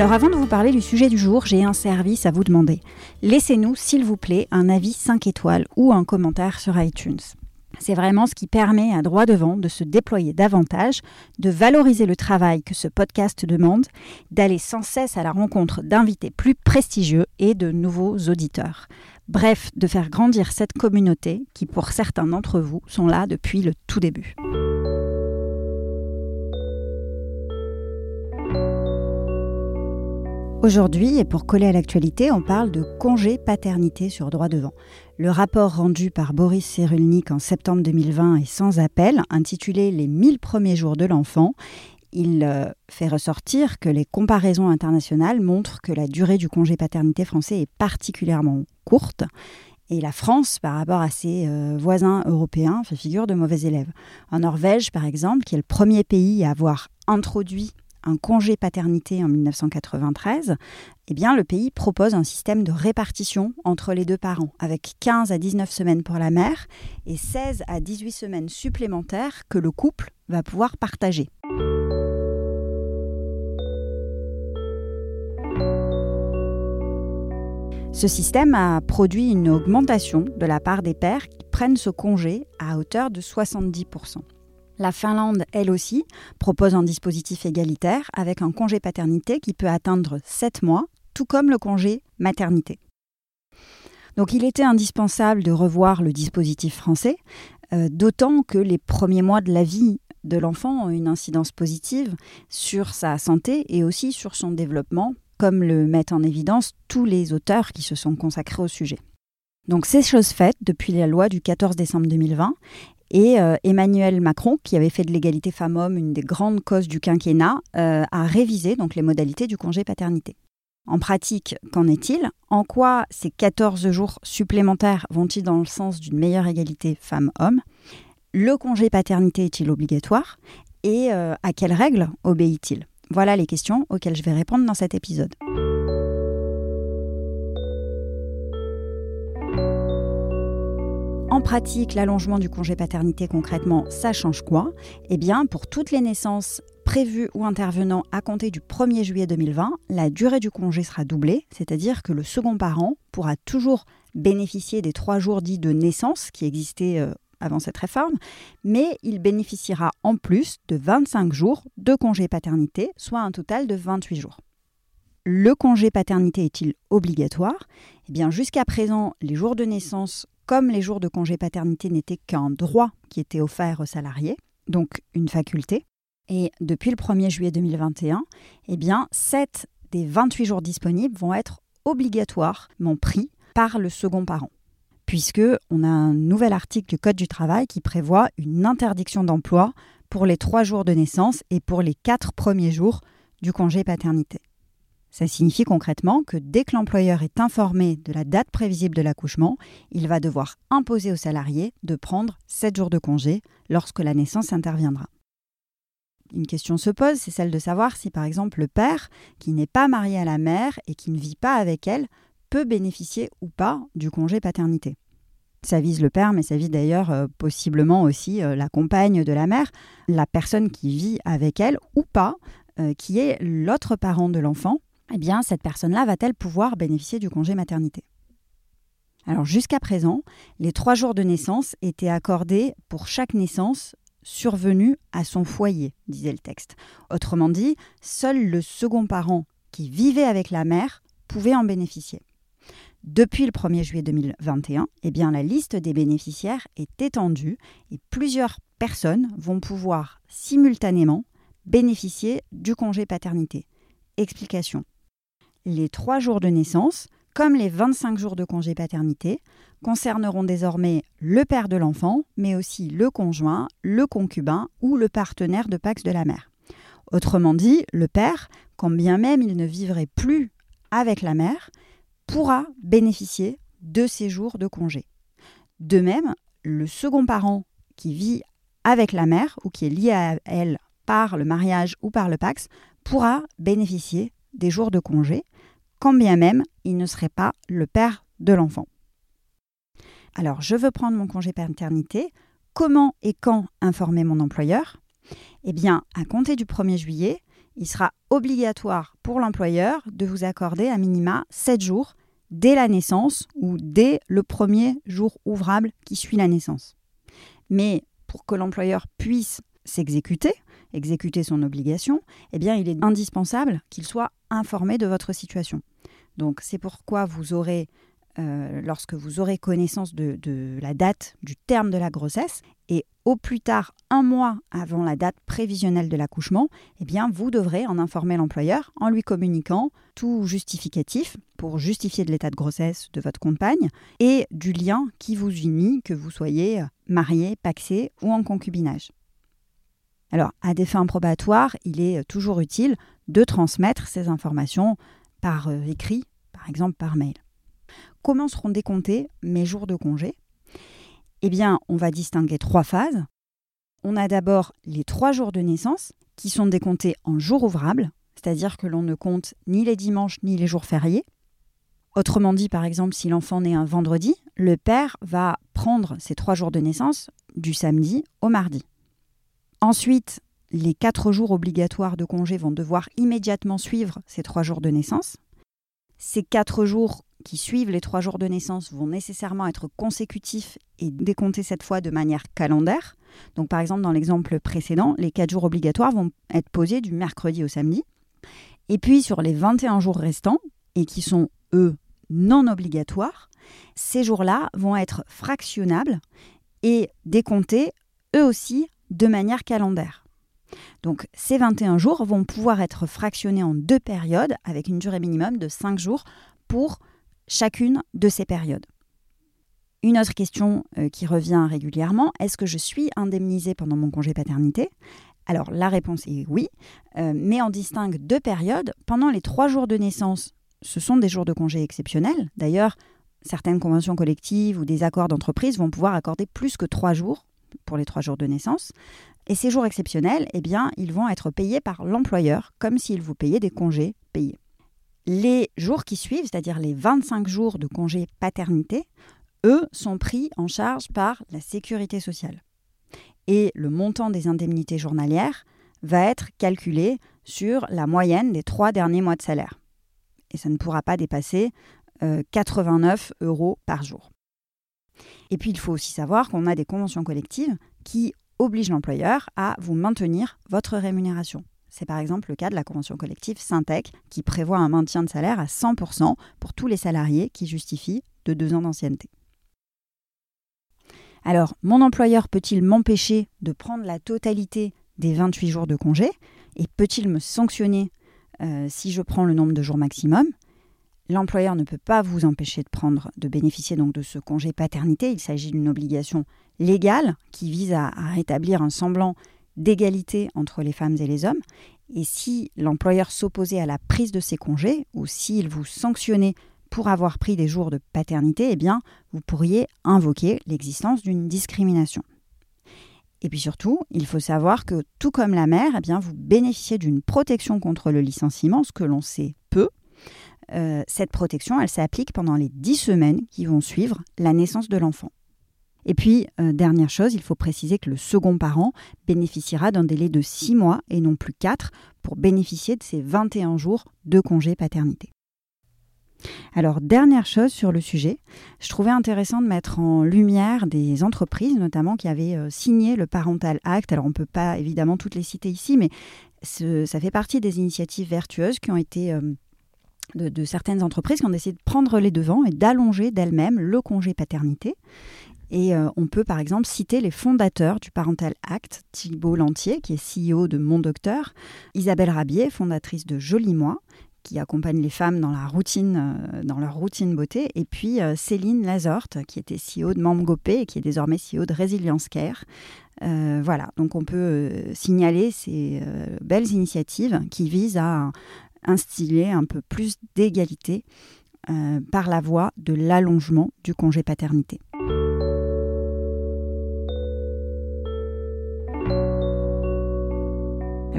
Alors avant de vous parler du sujet du jour, j'ai un service à vous demander. Laissez-nous, s'il vous plaît, un avis 5 étoiles ou un commentaire sur iTunes. C'est vraiment ce qui permet à droit devant de se déployer davantage, de valoriser le travail que ce podcast demande, d'aller sans cesse à la rencontre d'invités plus prestigieux et de nouveaux auditeurs. Bref, de faire grandir cette communauté qui, pour certains d'entre vous, sont là depuis le tout début. Aujourd'hui, et pour coller à l'actualité, on parle de congé paternité sur droit devant. Le rapport rendu par Boris Cyrulnik en septembre 2020 est sans appel, intitulé Les 1000 premiers jours de l'enfant. Il euh, fait ressortir que les comparaisons internationales montrent que la durée du congé paternité français est particulièrement courte. Et la France, par rapport à ses euh, voisins européens, fait figure de mauvais élèves. En Norvège, par exemple, qui est le premier pays à avoir introduit un congé paternité en 1993, eh bien, le pays propose un système de répartition entre les deux parents, avec 15 à 19 semaines pour la mère et 16 à 18 semaines supplémentaires que le couple va pouvoir partager. Ce système a produit une augmentation de la part des pères qui prennent ce congé à hauteur de 70%. La Finlande, elle aussi, propose un dispositif égalitaire avec un congé paternité qui peut atteindre 7 mois, tout comme le congé maternité. Donc il était indispensable de revoir le dispositif français, euh, d'autant que les premiers mois de la vie de l'enfant ont une incidence positive sur sa santé et aussi sur son développement, comme le mettent en évidence tous les auteurs qui se sont consacrés au sujet. Donc c'est chose faite depuis la loi du 14 décembre 2020 et euh, Emmanuel Macron, qui avait fait de l'égalité femmes-hommes une des grandes causes du quinquennat, euh, a révisé donc les modalités du congé paternité. En pratique, qu'en est-il? En quoi ces 14 jours supplémentaires vont-ils dans le sens d'une meilleure égalité femmes-hommes? Le congé paternité est-il obligatoire? Et euh, à quelles règles obéit-il? Voilà les questions auxquelles je vais répondre dans cet épisode. En pratique, l'allongement du congé paternité, concrètement, ça change quoi? Eh bien, pour toutes les naissances prévues ou intervenant à compter du 1er juillet 2020, la durée du congé sera doublée, c'est-à-dire que le second parent pourra toujours bénéficier des trois jours dits de naissance qui existaient euh, avant cette réforme, mais il bénéficiera en plus de 25 jours de congé paternité, soit un total de 28 jours. Le congé paternité est-il obligatoire? Eh bien, jusqu'à présent, les jours de naissance comme les jours de congé paternité n'étaient qu'un droit qui était offert aux salariés, donc une faculté, et depuis le 1er juillet 2021, eh bien, 7 des 28 jours disponibles vont être obligatoirement pris par le second parent puisque on a un nouvel article du Code du travail qui prévoit une interdiction d'emploi pour les trois jours de naissance et pour les quatre premiers jours du congé paternité. Ça signifie concrètement que dès que l'employeur est informé de la date prévisible de l'accouchement, il va devoir imposer au salarié de prendre 7 jours de congé lorsque la naissance interviendra. Une question se pose, c'est celle de savoir si par exemple le père, qui n'est pas marié à la mère et qui ne vit pas avec elle, peut bénéficier ou pas du congé paternité. Ça vise le père, mais ça vise d'ailleurs euh, possiblement aussi euh, la compagne de la mère, la personne qui vit avec elle ou pas, euh, qui est l'autre parent de l'enfant, eh bien, cette personne-là va-t-elle pouvoir bénéficier du congé maternité? Alors, jusqu'à présent, les trois jours de naissance étaient accordés pour chaque naissance survenue à son foyer, disait le texte. Autrement dit, seul le second parent qui vivait avec la mère pouvait en bénéficier. Depuis le 1er juillet 2021, eh la liste des bénéficiaires est étendue et plusieurs personnes vont pouvoir simultanément bénéficier du congé paternité. Explication les trois jours de naissance, comme les 25 jours de congé paternité, concerneront désormais le père de l'enfant, mais aussi le conjoint, le concubin ou le partenaire de Pax de la mère. Autrement dit, le père quand bien même il ne vivrait plus avec la mère, pourra bénéficier de ces jours de congé. De même, le second parent qui vit avec la mère ou qui est lié à elle par le mariage ou par le Pax pourra bénéficier des jours de congé, quand bien même il ne serait pas le père de l'enfant. Alors, je veux prendre mon congé paternité. Comment et quand informer mon employeur? Eh bien, à compter du 1er juillet, il sera obligatoire pour l'employeur de vous accorder à minima 7 jours dès la naissance ou dès le premier jour ouvrable qui suit la naissance. Mais pour que l'employeur puisse s'exécuter, exécuter son obligation, eh bien, il est indispensable qu'il soit informé de votre situation. Donc, c'est pourquoi vous aurez euh, lorsque vous aurez connaissance de, la date du terme de la grossesse et au plus tard un mois avant la date prévisionnelle de l'accouchement, eh bien vous devrez en informer l'employeur en lui communiquant tout justificatif pour justifier de l'état de grossesse de votre compagne et du lien qui vous unit, que vous soyez marié, paxé ou en concubinage. Alors, à des fins probatoires, il est toujours utile de transmettre ces informations par euh, écrit, par exemple par mail. Comment seront décomptés mes jours de congé? Eh bien, on va distinguer trois phases. On a d'abord les trois jours de naissance qui sont décomptés en jours ouvrables, c'est-à-dire que l'on ne compte ni les dimanches ni les jours fériés. Autrement dit, par exemple, si l'enfant naît un vendredi, le père va prendre ces trois jours de naissance du samedi au mardi. Ensuite, les quatre jours obligatoires de congé vont devoir immédiatement suivre ces trois jours de naissance. Ces quatre jours qui suivent les trois jours de naissance vont nécessairement être consécutifs et décomptés cette fois de manière calendaire. Donc par exemple, dans l'exemple précédent, les quatre jours obligatoires vont être posés du mercredi au samedi. Et puis sur les 21 jours restants, et qui sont eux non obligatoires, ces jours-là vont être fractionnables et décomptés eux aussi de manière calendaire. Donc ces 21 jours vont pouvoir être fractionnés en deux périodes avec une durée minimum de 5 jours pour chacune de ces périodes. Une autre question euh, qui revient régulièrement, est-ce que je suis indemnisée pendant mon congé paternité? Alors la réponse est oui, euh, mais on distingue deux périodes. Pendant les trois jours de naissance, ce sont des jours de congé exceptionnels. D'ailleurs, certaines conventions collectives ou des accords d'entreprise vont pouvoir accorder plus que trois jours pour les trois jours de naissance. Et ces jours exceptionnels, eh ils vont être payés par l'employeur comme s'il vous payait des congés payés. Les jours qui suivent, c'est-à-dire les 25 jours de congé paternité, eux sont pris en charge par la sécurité sociale. Et le montant des indemnités journalières va être calculé sur la moyenne des trois derniers mois de salaire. Et ça ne pourra pas dépasser 89 euh, euros par jour. Et puis il faut aussi savoir qu'on a des conventions collectives qui obligent l'employeur à vous maintenir votre rémunération. C'est par exemple le cas de la convention collective Syntec qui prévoit un maintien de salaire à 100% pour tous les salariés qui justifient de deux ans d'ancienneté. Alors, mon employeur peut-il m'empêcher de prendre la totalité des 28 jours de congé et peut-il me sanctionner euh, si je prends le nombre de jours maximum? L'employeur ne peut pas vous empêcher de prendre, de bénéficier donc de ce congé paternité. Il s'agit d'une obligation légale qui vise à rétablir un semblant d'égalité entre les femmes et les hommes. Et si l'employeur s'opposait à la prise de ces congés, ou s'il vous sanctionnait pour avoir pris des jours de paternité, eh bien, vous pourriez invoquer l'existence d'une discrimination. Et puis surtout, il faut savoir que tout comme la mère, eh bien, vous bénéficiez d'une protection contre le licenciement, ce que l'on sait peu. Euh, cette protection, elle s'applique pendant les 10 semaines qui vont suivre la naissance de l'enfant. Et puis, euh, dernière chose, il faut préciser que le second parent bénéficiera d'un délai de 6 mois et non plus 4 pour bénéficier de ces 21 jours de congé paternité. Alors, dernière chose sur le sujet, je trouvais intéressant de mettre en lumière des entreprises, notamment qui avaient euh, signé le Parental Act. Alors, on ne peut pas évidemment toutes les citer ici, mais ça fait partie des initiatives vertueuses qui ont été de, certaines entreprises qui ont décidé de prendre les devants et d'allonger d'elles-mêmes le congé paternité. Et euh, on peut par exemple citer les fondateurs du Parental Act, Thibault Lantier, qui est CEO de Mon Docteur, Isabelle Rabier, fondatrice de Joli Moi, qui accompagne les femmes dans, la routine, euh, dans leur routine beauté, et puis euh, Céline Lazorte, qui était CEO de Mamgopé et qui est désormais CEO de Resilience Care. voilà, donc on peut signaler ces belles initiatives qui visent à instiller un peu plus d'égalité euh, par la voie de l'allongement du congé paternité.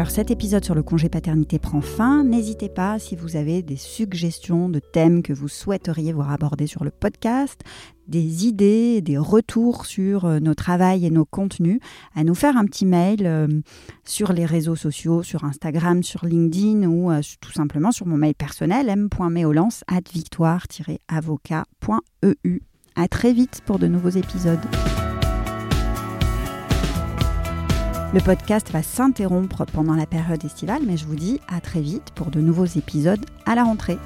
Alors cet épisode sur le congé paternité prend fin. N'hésitez pas si vous avez des suggestions de thèmes que vous souhaiteriez voir abordés sur le podcast, des idées, des retours sur euh, nos travails et nos contenus, à nous faire un petit mail euh, sur les réseaux sociaux, sur Instagram, sur LinkedIn ou euh, tout simplement sur mon mail personnel m.meolance at victoire-avocat.eu. À très vite pour de nouveaux épisodes. Le podcast va s'interrompre pendant la période estivale, mais je vous dis à très vite pour de nouveaux épisodes à la rentrée.